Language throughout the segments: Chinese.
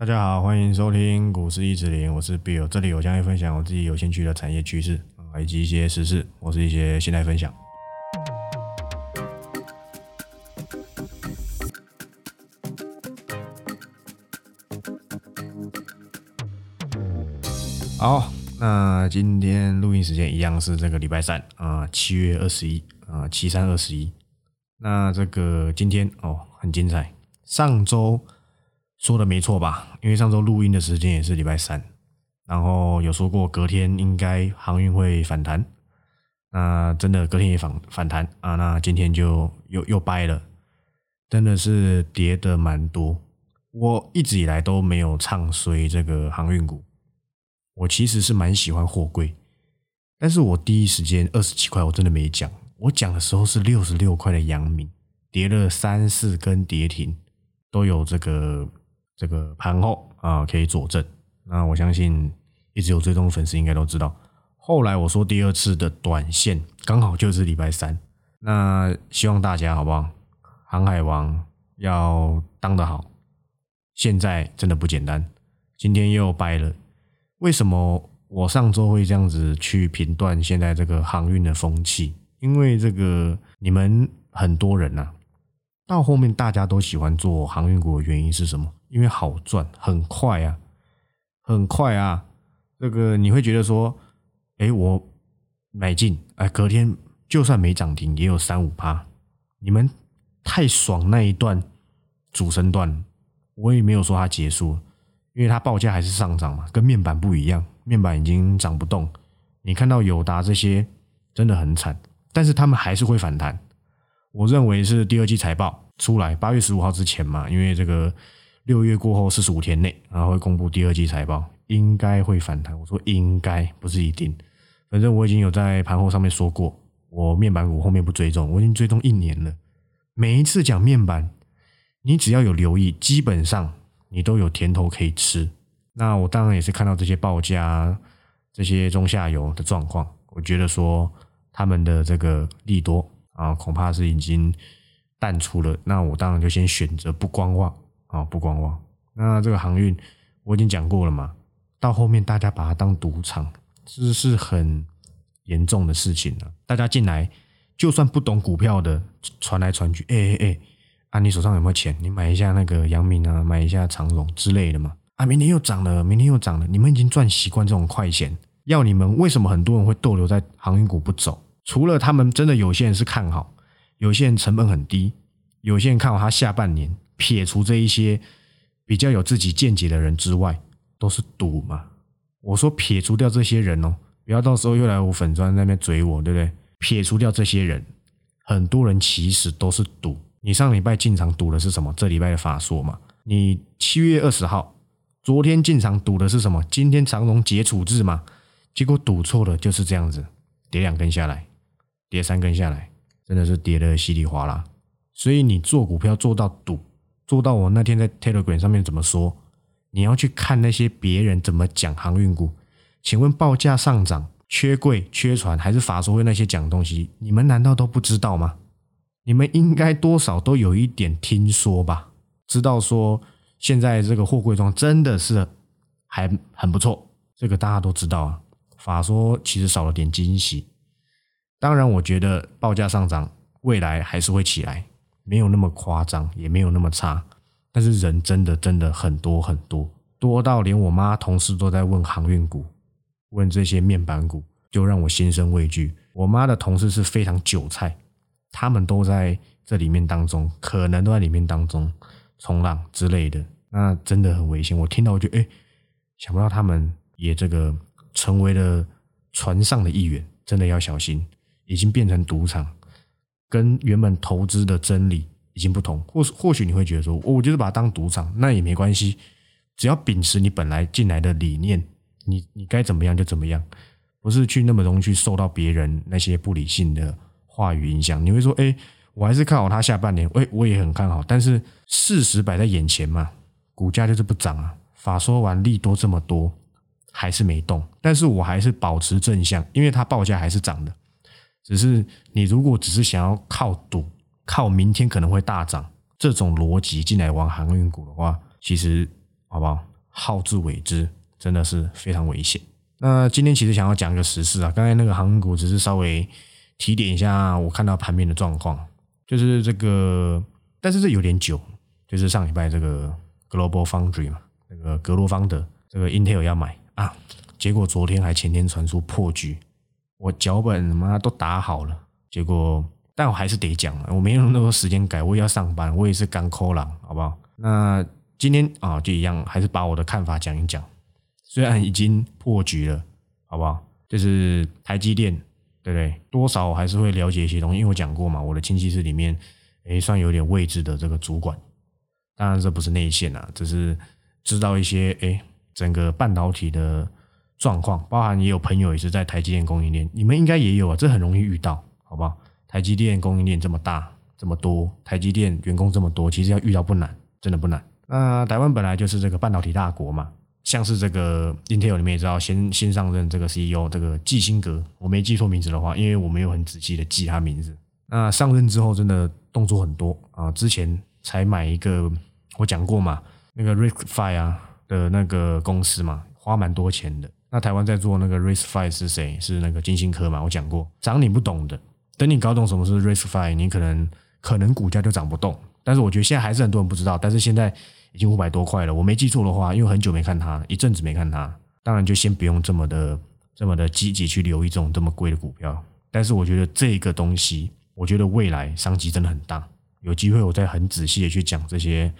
大家好，欢迎收听股市一指零，我是 Bill，这里我将会分享我自己有兴趣的产业趋势啊，以及一些时事，或是一些心态分享。好，那今天录音时间一样是这个礼拜三啊，七月二十一啊，七三二十一。那这个今天哦，很精彩。上周说的没错吧？因为上周录音的时间也是礼拜三，然后有说过隔天应该航运会反弹。那真的隔天也反反弹啊？那今天就又又掰了，真的是跌的蛮多。我一直以来都没有唱衰这个航运股。我其实是蛮喜欢货柜，但是我第一时间二十七块我真的没讲，我讲的时候是六十六块的阳明跌了三四根跌停，都有这个这个盘后啊可以佐证。那我相信一直有追踪粉丝应该都知道，后来我说第二次的短线刚好就是礼拜三，那希望大家好不好？航海王要当得好，现在真的不简单，今天又掰了。为什么我上周会这样子去评断现在这个航运的风气？因为这个你们很多人呐，到后面大家都喜欢做航运股的原因是什么？因为好赚，很快啊，很快啊。这个你会觉得说，哎，我买进，哎，隔天就算没涨停，也有三五趴。你们太爽那一段主升段，我也没有说它结束。因为它报价还是上涨嘛，跟面板不一样，面板已经涨不动。你看到友达这些真的很惨，但是他们还是会反弹。我认为是第二季财报出来八月十五号之前嘛，因为这个六月过后四十五天内，然后会公布第二季财报，应该会反弹。我说应该不是一定，反正我已经有在盘后上面说过，我面板股后面不追踪，我已经追踪一年了。每一次讲面板，你只要有留意，基本上。你都有甜头可以吃，那我当然也是看到这些报价、这些中下游的状况，我觉得说他们的这个利多啊，恐怕是已经淡出了。那我当然就先选择不观望啊，不观望。那这个航运我已经讲过了嘛，到后面大家把它当赌场，这是很严重的事情了。大家进来就算不懂股票的，传来传去，哎哎哎。啊，你手上有没有钱？你买一下那个阳明啊，买一下长荣之类的嘛。啊，明天又涨了，明天又涨了。你们已经赚习惯这种快钱，要你们为什么很多人会逗留在航运股不走？除了他们真的有些人是看好，有些人成本很低，有些人看好它下半年。撇除这一些比较有自己见解的人之外，都是赌嘛。我说撇除掉这些人哦，不要到时候又来我粉砖那边追我，对不对？撇除掉这些人，很多人其实都是赌。你上礼拜进场赌的是什么？这礼拜的法说嘛？你七月二十号，昨天进场赌的是什么？今天长荣解处置嘛？结果赌错了，就是这样子，跌两根下来，跌三根下来，真的是跌的稀里哗啦。所以你做股票做到赌，做到我那天在 Telegram 上面怎么说？你要去看那些别人怎么讲航运股。请问报价上涨、缺柜、缺船，还是法说会那些讲东西？你们难道都不知道吗？你们应该多少都有一点听说吧？知道说现在这个货柜装真的是还很不错，这个大家都知道啊。法说其实少了点惊喜，当然我觉得报价上涨未来还是会起来，没有那么夸张，也没有那么差。但是人真的真的很多很多，多到连我妈同事都在问航运股，问这些面板股，就让我心生畏惧。我妈的同事是非常韭菜。他们都在这里面当中，可能都在里面当中冲浪之类的，那真的很危险。我听到我就哎，想不到他们也这个成为了船上的一员，真的要小心，已经变成赌场，跟原本投资的真理已经不同。或或许你会觉得说，我就是把它当赌场，那也没关系，只要秉持你本来进来的理念，你你该怎么样就怎么样，不是去那么容易去受到别人那些不理性的。话语影响，你会说：“哎，我还是看好它下半年。”哎，我也很看好，但是事实摆在眼前嘛，股价就是不涨啊。法说完利多这么多，还是没动，但是我还是保持正向，因为它报价还是涨的。只是你如果只是想要靠赌，靠明天可能会大涨这种逻辑进来玩航运股的话，其实好不好？好自为之，真的是非常危险。那今天其实想要讲一个时事啊，刚才那个航空股只是稍微提点一下我看到盘面的状况，就是这个，但是这有点久，就是上礼拜这个 Global Foundry 嘛，那个格罗方德这个 Intel 要买啊，结果昨天还前天传出破局，我脚本妈都打好了，结果但我还是得讲了，我没有那么多时间改，我也要上班，我也是刚抠狼，好不好？那今天啊就一样，还是把我的看法讲一讲。虽然已经破局了，好不好？就是台积电，对不对？多少还是会了解一些东西，因为我讲过嘛，我的亲戚是里面，诶，算有点位置的这个主管。当然这不是内线啊，只是知道一些诶，整个半导体的状况，包含也有朋友也是在台积电供应链，你们应该也有啊，这很容易遇到，好不好？台积电供应链这么大，这么多，台积电员工这么多，其实要遇到不难，真的不难。那台湾本来就是这个半导体大国嘛。像是这个 Intel 里面也知道，新新上任这个 CEO 这个季辛格，我没记错名字的话，因为我没有很仔细的记他名字。那上任之后真的动作很多啊，之前才买一个我讲过嘛，那个 RISC-V 啊的那个公司嘛，花蛮多钱的。那台湾在做那个 RISC-V 是谁？是那个金星科嘛，我讲过，涨你不懂的，等你搞懂什么是 RISC-V，你可能可能股价就涨不动。但是我觉得现在还是很多人不知道，但是现在。已经五百多块了，我没记错的话，因为很久没看它，一阵子没看它，当然就先不用这么的这么的积极去留意这种这么贵的股票。但是我觉得这个东西，我觉得未来商机真的很大，有机会我再很仔细的去讲这些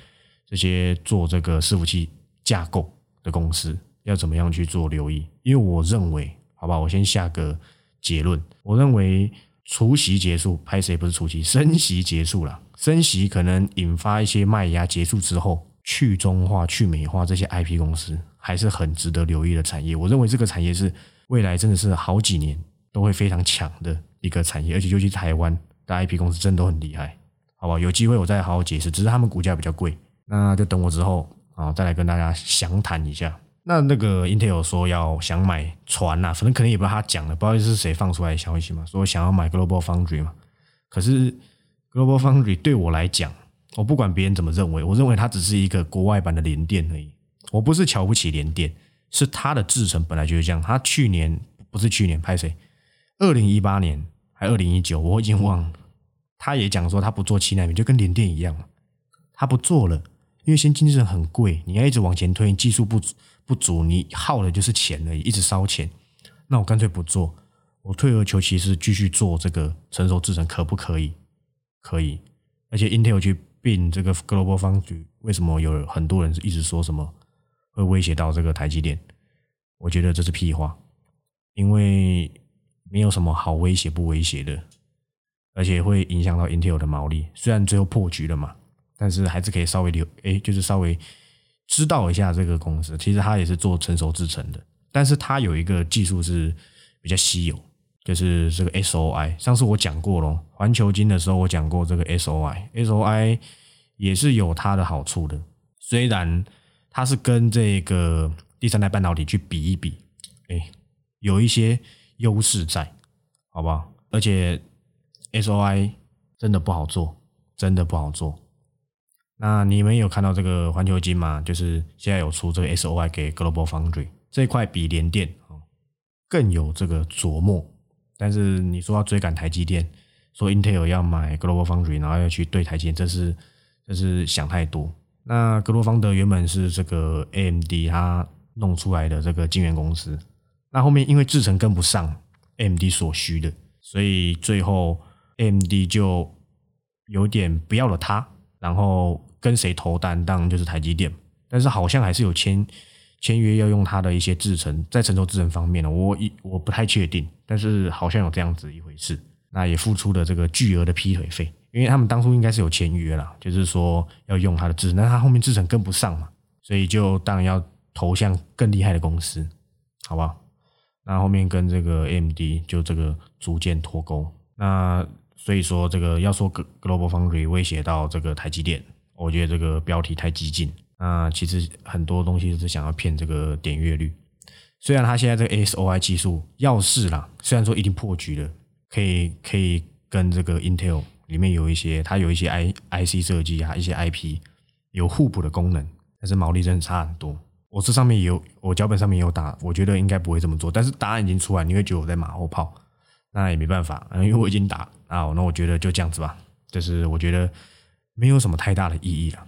这些做这个伺服器架构的公司要怎么样去做留意。因为我认为，好吧，我先下个结论，我认为除夕结束，拍谁不是除夕，升息结束了，升息可能引发一些卖压结束之后。去中化、去美化这些 IP 公司还是很值得留意的产业。我认为这个产业是未来真的是好几年都会非常强的一个产业，而且尤其台湾的 IP 公司真的都很厉害，好吧？有机会我再好好解释。只是他们股价比较贵，那就等我之后啊再来跟大家详谈一下。那那个 Intel 说要想买船呐，反正可能也不知道他讲的，不知道是谁放出来的消息嘛，说想要买 Global Foundry 嘛。可是 Global Foundry 对我来讲，我不管别人怎么认为，我认为它只是一个国外版的联电而已。我不是瞧不起联电，是它的制程本来就是这样。它去年不是去年拍谁？二零一八年还二零一九，我已经忘了。他也讲说他不做七纳米，就跟联电一样。他不做了，因为先进制程很贵，你要一直往前推，技术不足不足，你耗的就是钱而已，一直烧钱。那我干脆不做，我退而求其次，继续做这个成熟制程，可不可以？可以，而且 Intel 去。并这个 Global Foundry 为什么有很多人一直说什么会威胁到这个台积电？我觉得这是屁话，因为没有什么好威胁不威胁的，而且会影响到 Intel 的毛利。虽然最后破局了嘛，但是还是可以稍微留，哎，就是稍微知道一下这个公司。其实它也是做成熟制成的，但是它有一个技术是比较稀有。就是这个 SOI，上次我讲过咯，环球金的时候我讲过这个 SOI，SOI 也是有它的好处的。虽然它是跟这个第三代半导体去比一比，哎，有一些优势在，好不好？而且 SOI 真的不好做，真的不好做。那你们有看到这个环球金吗？就是现在有出这个 SOI 给 Global Foundry 这一块比联电更有这个琢磨。但是你说要追赶台积电，说 Intel 要买 Global Foundry，然后要去对台积电，这是这是想太多。那格罗方德原本是这个 AMD 它弄出来的这个晶圆公司，那后面因为制程跟不上 AMD 所需的，所以最后 AMD 就有点不要了它，然后跟谁投单，当然就是台积电。但是好像还是有签。签约要用它的一些制程，在成熟制程方面呢，我一我不太确定，但是好像有这样子一回事。那也付出了这个巨额的劈腿费，因为他们当初应该是有签约啦，就是说要用它的制程，但他后面制程跟不上嘛，所以就当然要投向更厉害的公司，好不好？那后面跟这个 AMD 就这个逐渐脱钩。那所以说这个要说 Global Foundry 威胁到这个台积电，我觉得这个标题太激进。那其实很多东西是想要骗这个点阅率。虽然它现在这个 ASOI 技术要是啦，虽然说已经破局了，可以可以跟这个 Intel 里面有一些，它有一些 I IC 设计啊，一些 IP 有互补的功能。但是毛利真的差很多。我这上面有，我脚本上面有打，我觉得应该不会这么做。但是答案已经出来，你会觉得我在马后炮，那也没办法，因为我已经打啊。那我觉得就这样子吧，就是我觉得没有什么太大的意义了。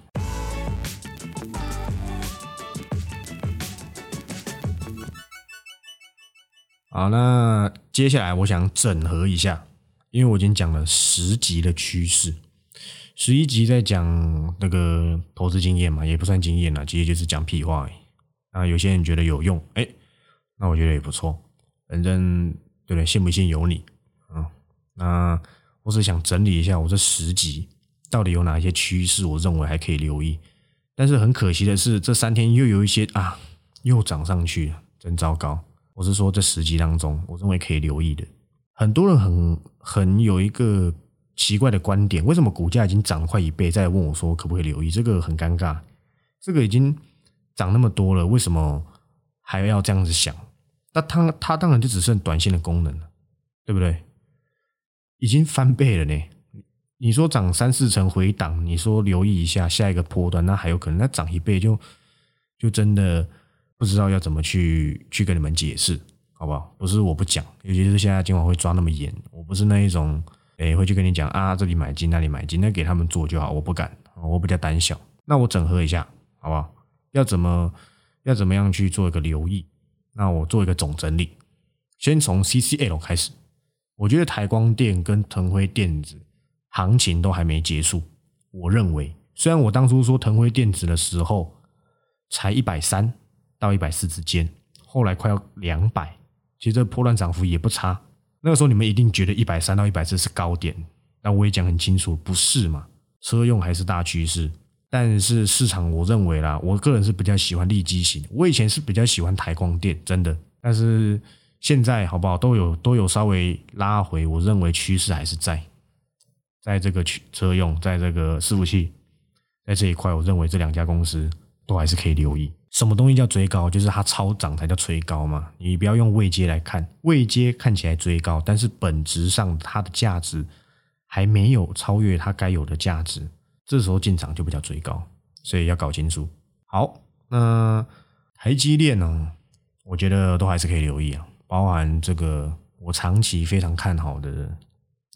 好，那接下来我想整合一下，因为我已经讲了十集的趋势。十一集在讲那个投资经验嘛，也不算经验了，其实就是讲屁话。啊，有些人觉得有用，哎，那我觉得也不错。反正对不对？信不信由你。啊，那我是想整理一下我这十集到底有哪些趋势，我认为还可以留意。但是很可惜的是，这三天又有一些啊，又涨上去了，真糟糕。我是说这十集当中，我认为可以留意的，很多人很很有一个。奇怪的观点，为什么股价已经涨了快一倍，再问我说可不可以留意？这个很尴尬。这个已经涨那么多了，为什么还要这样子想？那它它当然就只剩短线的功能了，对不对？已经翻倍了呢。你说涨三四成回档，你说留意一下下一个波段，那还有可能。那涨一倍就就真的不知道要怎么去去跟你们解释，好不好？不是我不讲，尤其是现在今晚会抓那么严，我不是那一种。哎，会去跟你讲啊，这里买进，那里买进，那给他们做就好，我不敢，我比较胆小。那我整合一下，好不好？要怎么要怎么样去做一个留意？那我做一个总整理，先从 CCL 开始。我觉得台光电跟腾辉电子行情都还没结束。我认为，虽然我当初说腾辉电子的时候才一百三到一百四之间，后来快要两百，其实这破乱涨幅也不差。那个时候你们一定觉得一百三到一百四是高点，但我也讲很清楚，不是嘛？车用还是大趋势，但是市场我认为啦，我个人是比较喜欢利基型。我以前是比较喜欢台光电，真的，但是现在好不好都有都有稍微拉回，我认为趋势还是在，在这个车用，在这个伺服器，在这一块，我认为这两家公司都还是可以留意。什么东西叫追高？就是它超涨才叫追高嘛。你不要用位阶来看，位阶看起来追高，但是本质上它的价值还没有超越它该有的价值，这时候进场就比较追高，所以要搞清楚。好，那台积电呢？我觉得都还是可以留意啊，包含这个我长期非常看好的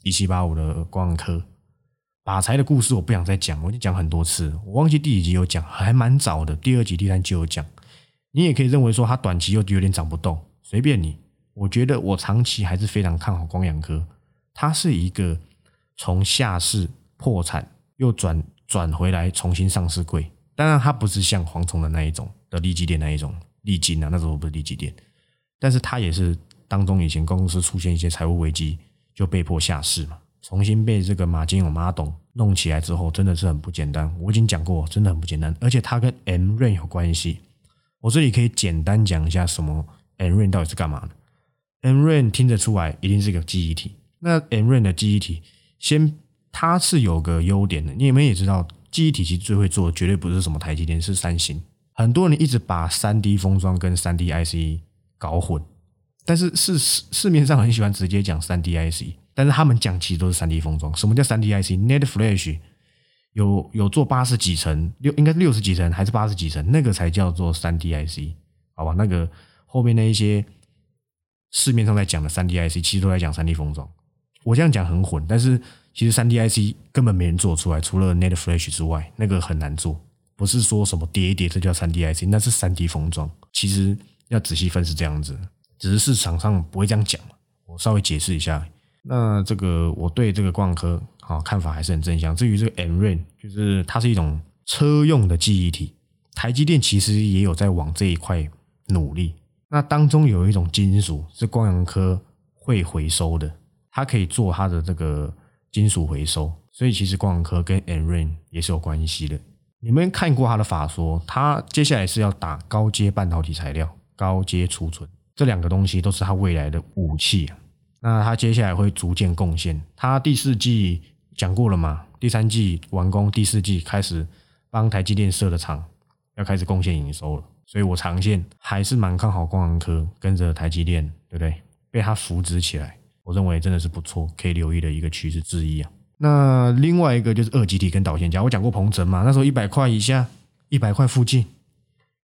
一七八五的光科。把财的故事我不想再讲，我已经讲很多次，我忘记第几集有讲，还蛮早的，第二集、第三集有讲。你也可以认为说它短期又有点涨不动，随便你。我觉得我长期还是非常看好光阳科，它是一个从下市破产又转转回来重新上市贵，当然它不是像蝗虫的那一种的利基店那一种利金啊，那时候不是利基店，但是它也是当中以前公司出现一些财务危机就被迫下市嘛。重新被这个马金勇马董弄起来之后，真的是很不简单。我已经讲过，真的很不简单。而且它跟 M Rain 有关系。我这里可以简单讲一下，什么 M Rain 到底是干嘛的？M Rain 听得出来，一定是个记忆体。那 M Rain 的记忆体，先它是有个优点的。你们也知道，记忆体其实最会做，绝对不是什么台积电，是三星。很多人一直把三 D 封装跟三 D IC 搞混，但是市市面上很喜欢直接讲三 D IC。但是他们讲其实都是三 D 封装。什么叫三 D IC？Net Flash 有有做八十几层，六应该是六十几层还是八十几层？那个才叫做三 D IC，好吧？那个后面那一些市面上在讲的三 D IC，其实都在讲三 D 封装。我这样讲很混，但是其实三 D IC 根本没人做出来，除了 Net Flash 之外，那个很难做。不是说什么叠一叠这叫三 D IC，那是三 D 封装。其实要仔细分是这样子，只是市场上不会这样讲我稍微解释一下。那这个我对这个光科啊看法还是很正向。至于这个 M Rain，就是它是一种车用的记忆体，台积电其实也有在往这一块努力。那当中有一种金属是光阳科会回收的，它可以做它的这个金属回收，所以其实光阳科跟 M Rain 也是有关系的。你们看过他的法说，他接下来是要打高阶半导体材料、高阶储存这两个东西，都是它未来的武器啊。那他接下来会逐渐贡献。他第四季讲过了嘛？第三季完工，第四季开始帮台积电设的厂，要开始贡献营收了。所以我长线还是蛮看好光航科跟着台积电，对不对？被他扶植起来，我认为真的是不错，可以留意的一个趋势之一啊。那另外一个就是二极体跟导线架，我讲过鹏程嘛，那时候一百块以下，一百块附近，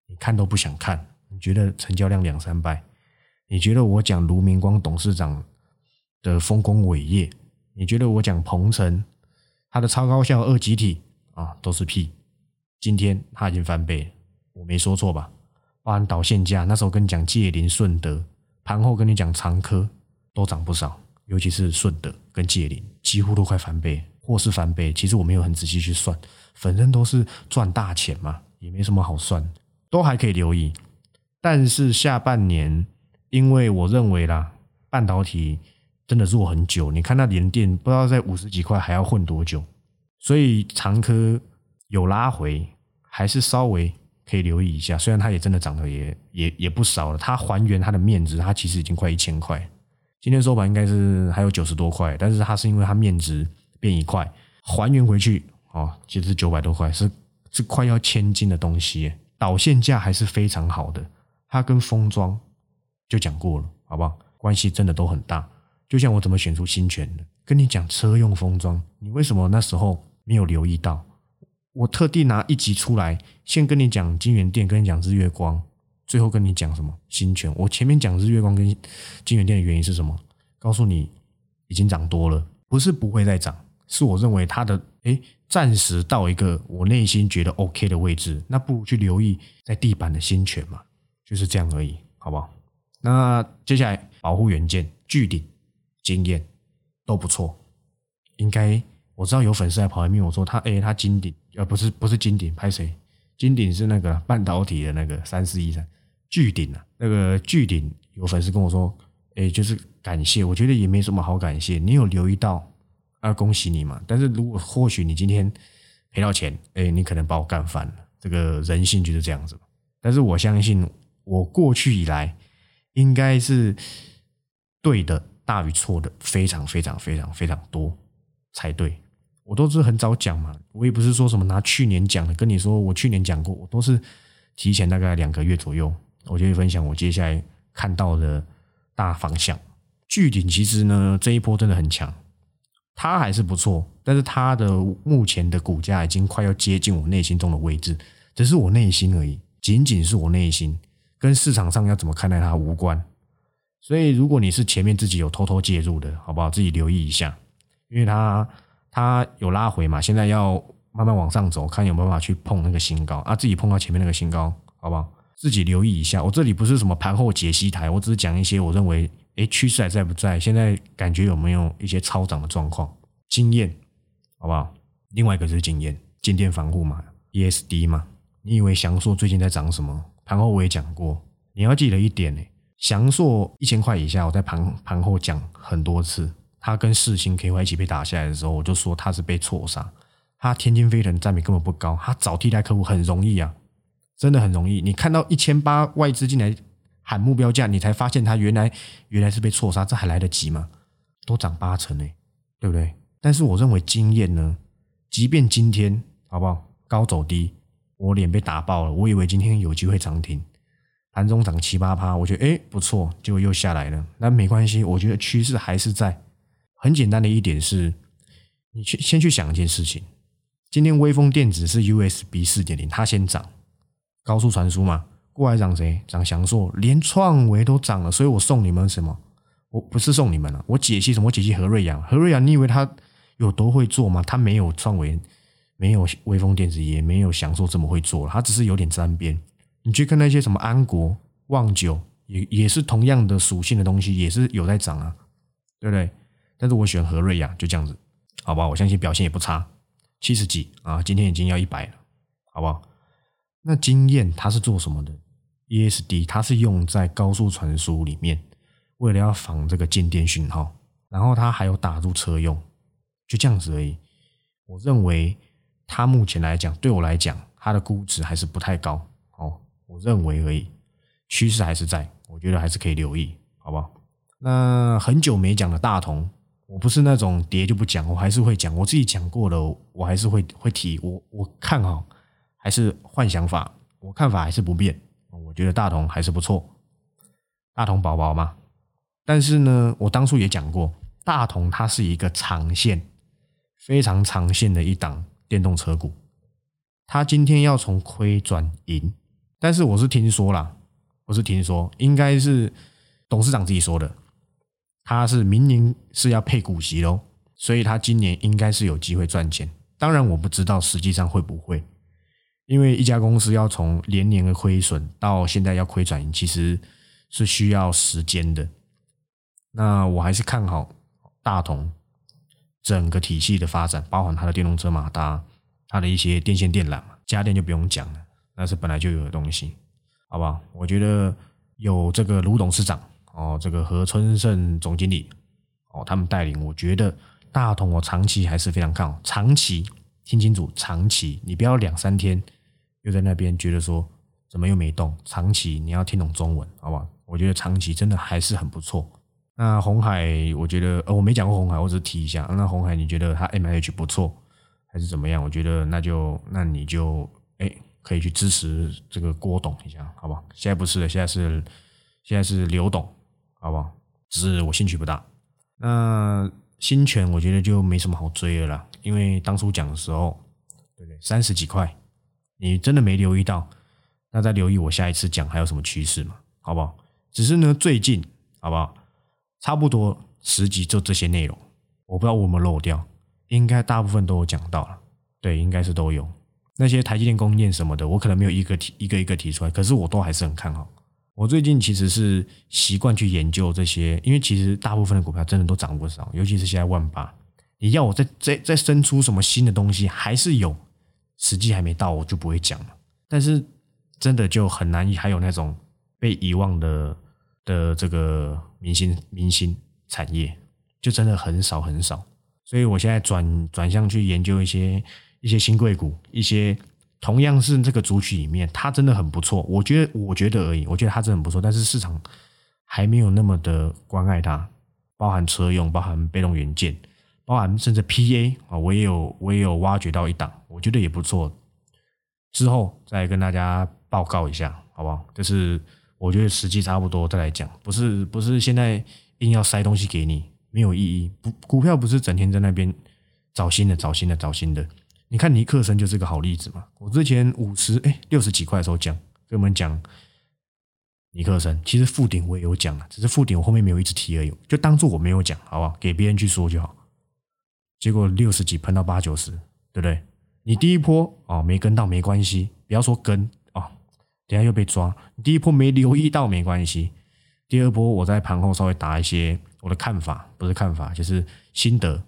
你看都不想看。你觉得成交量两三百？你觉得我讲卢明光董事长的丰功伟业？你觉得我讲鹏程他的超高效二级体啊都是屁？今天他已经翻倍，我没说错吧？包含导线价，那时候跟你讲界林顺德，盘后跟你讲长科都涨不少，尤其是顺德跟界林，几乎都快翻倍，或是翻倍。其实我没有很仔细去算，反正都是赚大钱嘛，也没什么好算，都还可以留意。但是下半年。因为我认为啦，半导体真的弱很久。你看那联电，不知道在五十几块还要混多久。所以长科有拉回，还是稍微可以留意一下。虽然它也真的涨得也也也不少了，它还原它的面值，它其实已经快一千块。今天收盘应该是还有九十多块，但是它是因为它面值变一块，还原回去哦，其实是九百多块，是是快要千金的东西。导线价还是非常好的，它跟封装。就讲过了，好不好？关系真的都很大。就像我怎么选出新权的，跟你讲车用封装，你为什么那时候没有留意到？我特地拿一集出来，先跟你讲金源店，跟你讲日月光，最后跟你讲什么新权。我前面讲日月光跟金源店的原因是什么？告诉你已经涨多了，不是不会再涨，是我认为它的诶暂时到一个我内心觉得 OK 的位置，那不如去留意在地板的新权嘛，就是这样而已，好不好？那接下来保护元件、巨顶、经验都不错，应该我知道有粉丝来跑来问我说他哎他金顶呃不是不是金顶拍谁？金顶是那个半导体的那个三四一三巨顶啊，那个巨顶有粉丝跟我说哎就是感谢，我觉得也没什么好感谢，你有留意到啊恭喜你嘛。但是如果或许你今天赔到钱，哎你可能把我干翻了，这个人性就是这样子。但是我相信我过去以来。应该是对的大于错的，非常非常非常非常多才对。我都是很早讲嘛，我也不是说什么拿去年讲的跟你说，我去年讲过，我都是提前大概两个月左右，我就会分享我接下来看到的大方向。巨顶其实呢，这一波真的很强，它还是不错，但是它的目前的股价已经快要接近我内心中的位置，只是我内心而已，仅仅是我内心。跟市场上要怎么看待它无关，所以如果你是前面自己有偷偷介入的，好不好？自己留意一下，因为它它有拉回嘛，现在要慢慢往上走，看有没有办法去碰那个新高啊，自己碰到前面那个新高，好不好？自己留意一下。我这里不是什么盘后解析台，我只是讲一些我认为，诶趋势还在不在？现在感觉有没有一些超涨的状况？经验，好不好？另外一个就是经验，静电防护嘛，ESD 嘛，你以为翔硕最近在涨什么？盘后我也讲过，你要记得一点呢，翔硕一千块以下，我在盘盘后讲很多次，它跟世星 KY 一起被打下来的时候，我就说它是被错杀，它天津飞腾占比根本不高，它找替代客户很容易啊，真的很容易。你看到一千八外资进来喊目标价，你才发现它原来原来是被错杀，这还来得及吗？都涨八成呢，对不对？但是我认为经验呢，即便今天好不好，高走低。我脸被打爆了，我以为今天有机会涨停，盘中涨七八趴，我觉得哎不错，结果又下来了。那没关系，我觉得趋势还是在。很简单的一点是，你去先去想一件事情，今天微风电子是 USB 四点零，它先涨，高速传输嘛，过来涨谁？涨翔硕，连创维都涨了，所以我送你们什么？我不是送你们了，我解析什么？我解析何瑞阳，何瑞阳，你以为他有多会做吗？他没有创维。没有微风电子，也没有享受这么会做了，它只是有点沾边。你去看那些什么安国、旺九，也也是同样的属性的东西，也是有在涨啊，对不对？但是我选和瑞亚，就这样子，好吧？我相信表现也不差，七十几啊，今天已经要一百了，好不好？那经验它是做什么的？ESD 它是用在高速传输里面，为了要防这个静电讯号，然后它还有打入车用，就这样子而已。我认为。它目前来讲，对我来讲，它的估值还是不太高哦。我认为而已，趋势还是在，我觉得还是可以留意，好不好？那很久没讲的大同，我不是那种跌就不讲，我还是会讲。我自己讲过了，我还是会会提。我我看好，还是换想法，我看法还是不变。我觉得大同还是不错，大同宝宝嘛。但是呢，我当初也讲过，大同它是一个长线，非常长线的一档。电动车股，它今天要从亏转盈，但是我是听说啦，我是听说，应该是董事长自己说的，他是明年是要配股息喽，所以他今年应该是有机会赚钱。当然我不知道实际上会不会，因为一家公司要从连年的亏损到现在要亏转盈，其实是需要时间的。那我还是看好大同整个体系的发展，包含它的电动车马达，它的一些电线电缆嘛家电就不用讲了，那是本来就有的东西，好不好？我觉得有这个卢董事长哦，这个何春盛总经理哦，他们带领，我觉得。大同，我长期还是非常看好。长期听清楚，长期你不要两三天又在那边觉得说怎么又没动。长期你要听懂中文，好不好？我觉得长期真的还是很不错。那红海，我觉得呃我没讲过红海，我只是提一下。那红海你觉得它 M H 不错还是怎么样？我觉得那就那你就哎可以去支持这个郭董一下，好不好？现在不是的，现在是现在是刘董，好不好？只是我兴趣不大。那。新权我觉得就没什么好追的啦，因为当初讲的时候，对不对？三十几块，你真的没留意到，那再留意我下一次讲还有什么趋势嘛？好不好？只是呢，最近好不好？差不多十集就这些内容，我不知道我们漏掉，应该大部分都有讲到了，对，应该是都有那些台积电供应链什么的，我可能没有一个提一个一个提出来，可是我都还是很看好。我最近其实是习惯去研究这些，因为其实大部分的股票真的都涨不少，尤其是现在万八。你要我再再再生出什么新的东西，还是有，时机还没到，我就不会讲了。但是真的就很难，还有那种被遗忘的的这个明星明星产业，就真的很少很少。所以我现在转转向去研究一些一些新贵股，一些。同样是这个族群里面，它真的很不错。我觉得，我觉得而已。我觉得它真的很不错，但是市场还没有那么的关爱它。包含车用，包含被动元件，包含甚至 PA 啊，我也有，我也有挖掘到一档，我觉得也不错。之后再跟大家报告一下，好不好？就是我觉得时机差不多再来讲，不是不是现在硬要塞东西给你，没有意义。不，股票不是整天在那边找新的、找新的、找新的。你看尼克森就是个好例子嘛。我之前五十哎六十几块的时候讲，跟我们讲尼克森，其实附顶我也有讲了，只是附顶我后面没有一直提而已，就当做我没有讲，好不好？给别人去说就好。结果六十几喷到八九十，对不对？你第一波哦没跟到没关系，不要说跟，等下又被抓。第一波没留意到没关系，第二波我在盘后稍微打一些我的看法，不是看法，就是心得，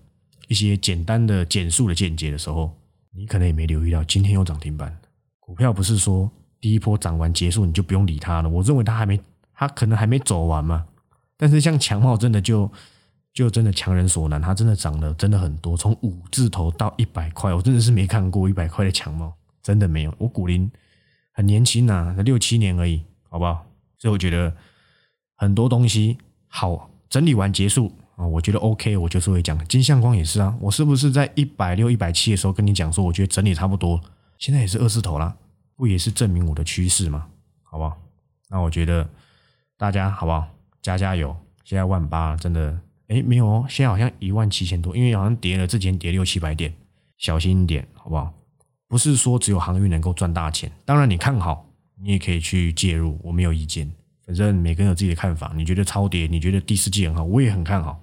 一些简单的简述的见解的时候。你可能也没留意到，今天有涨停板。股票不是说第一波涨完结束你就不用理它了。我认为它还没，它可能还没走完嘛。但是像强茂真的就就真的强人所难，它真的涨了真的很多，从五字头到一百块，我真的是没看过一百块的强茂，真的没有。我股龄很年轻呐，才六七年而已，好不好？所以我觉得很多东西好整理完结束。啊，我觉得 OK，我就是会讲金相光也是啊。我是不是在一百六、一百七的时候跟你讲说，我觉得整理差不多，现在也是二字头啦，不也是证明我的趋势吗？好不好？那我觉得大家好不好？加加油！现在万八真的，哎，没有哦，现在好像一万七千多，因为好像跌了，之前跌六七百点，小心一点，好不好？不是说只有航运能够赚大钱，当然你看好，你也可以去介入，我没有意见。反正每个人有自己的看法，你觉得超跌，你觉得第四季很好，我也很看好。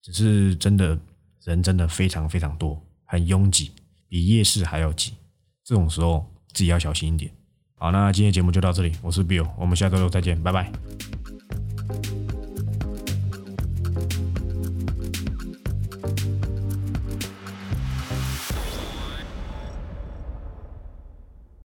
只是真的人真的非常非常多，很拥挤，比夜市还要挤。这种时候自己要小心一点。好，那今天节目就到这里，我是 Bill，我们下周六再见，拜拜。